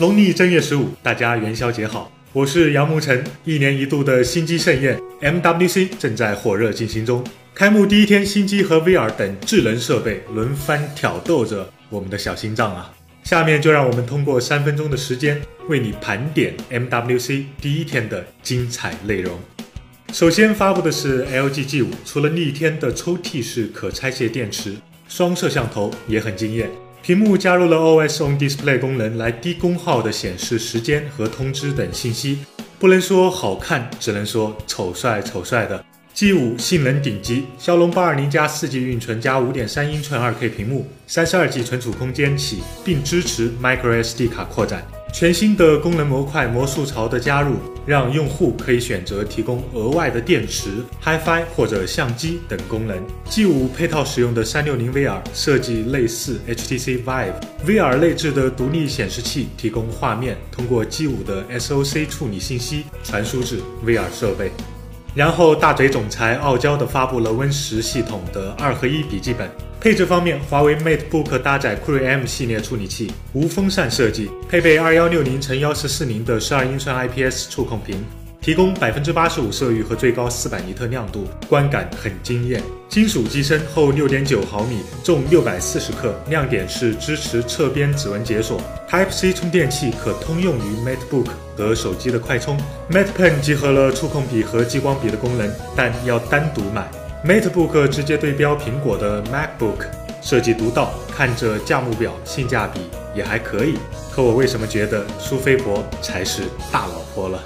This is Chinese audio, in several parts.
农历正月十五，大家元宵节好！我是杨慕晨。一年一度的新机盛宴 MWC 正在火热进行中。开幕第一天，新机和 VR 等智能设备轮番挑逗着我们的小心脏啊！下面就让我们通过三分钟的时间，为你盘点 MWC 第一天的精彩内容。首先发布的是 LG G5，除了逆天的抽屉式可拆卸电池，双摄像头也很惊艳。屏幕加入了 OS on Display 功能，来低功耗的显示时间和通知等信息。不能说好看，只能说丑帅丑帅的。G5 性能顶级，骁龙八二零加四 G 运存加五点三英寸二 K 屏幕，三十二 G 存储空间起，并支持 Micro SD 卡扩展。全新的功能模块魔术槽的加入，让用户可以选择提供额外的电池、HiFi 或者相机等功能。G5 配套使用的三六零 VR 设计类似 HTC Vive，VR 内置的独立显示器提供画面通过 G5 的 SoC 处理信息传输至 VR 设备。然后大嘴总裁傲娇地发布了 Win 十系统的二合一笔记本。配置方面，华为 MateBook 搭载酷睿 M 系列处理器，无风扇设计，配备二幺六零乘幺四四零的十二英寸 IPS 触控屏，提供百分之八十五色域和最高四百尼特亮度，观感很惊艳。金属机身，厚六点九毫米，重六百四十克，亮点是支持侧边指纹解锁。Type C 充电器可通用于 MateBook 和手机的快充。MatePen 集合了触控笔和激光笔的功能，但要单独买。MateBook 直接对标苹果的 MacBook，设计独到，看着价目表，性价比也还可以。可我为什么觉得苏菲博才是大老婆了？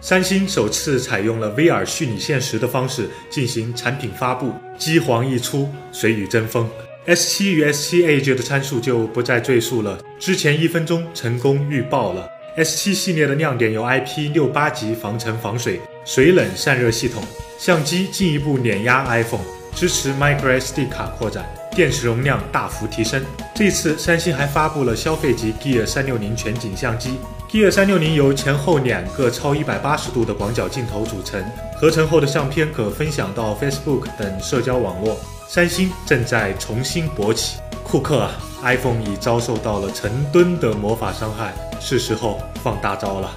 三星首次采用了 VR 虚拟现实的方式进行产品发布，机皇一出，谁与争锋？S7 与 S7 Edge 的参数就不再赘述了，之前一分钟成功预报了。S7 系列的亮点有 IP68 级防尘防水、水冷散热系统。相机进一步碾压 iPhone，支持 Micro SD 卡扩展，电池容量大幅提升。这次三星还发布了消费级 Gear 三六零全景相机。Gear 三六零由前后两个超一百八十度的广角镜头组成，合成后的相片可分享到 Facebook 等社交网络。三星正在重新勃起，库克啊，iPhone 已遭受到了成吨的魔法伤害，是时候放大招了。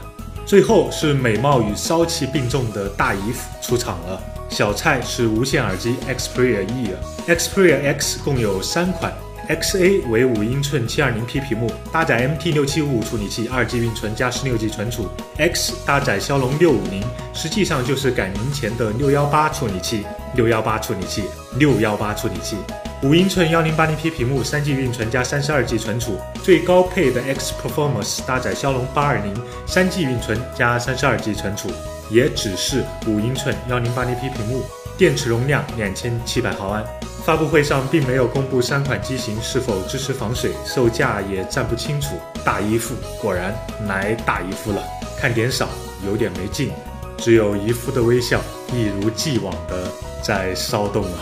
最后是美貌与骚气并重的大姨夫出场了。小蔡是无线耳机 Xperia E，Xperia X 共有三款，XA 为五英寸 720P 屏幕，搭载 MT6755 处理器，二 G 运存加十六 G 存储。X 搭载骁龙六五零，实际上就是改名前的六幺八处理器，六幺八处理器，六幺八处理器。五英寸幺零八零 P 屏幕，三 G 运存加三十二 G 存储，最高配的 X Performance 搭载骁龙八二零，三 G 运存加三十二 G 存储，也只是五英寸幺零八零 P 屏幕，电池容量两千七百毫安。发布会上并没有公布三款机型是否支持防水，售价也暂不清楚。大姨夫果然来大姨夫了，看点少，有点没劲，只有姨夫的微笑一如既往的在骚动啊。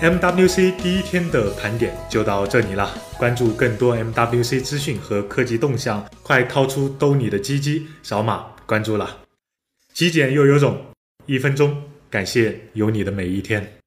MWC 第一天的盘点就到这里了。关注更多 MWC 资讯和科技动向，快掏出兜里的鸡鸡，扫码关注了。极简又有种，一分钟，感谢有你的每一天。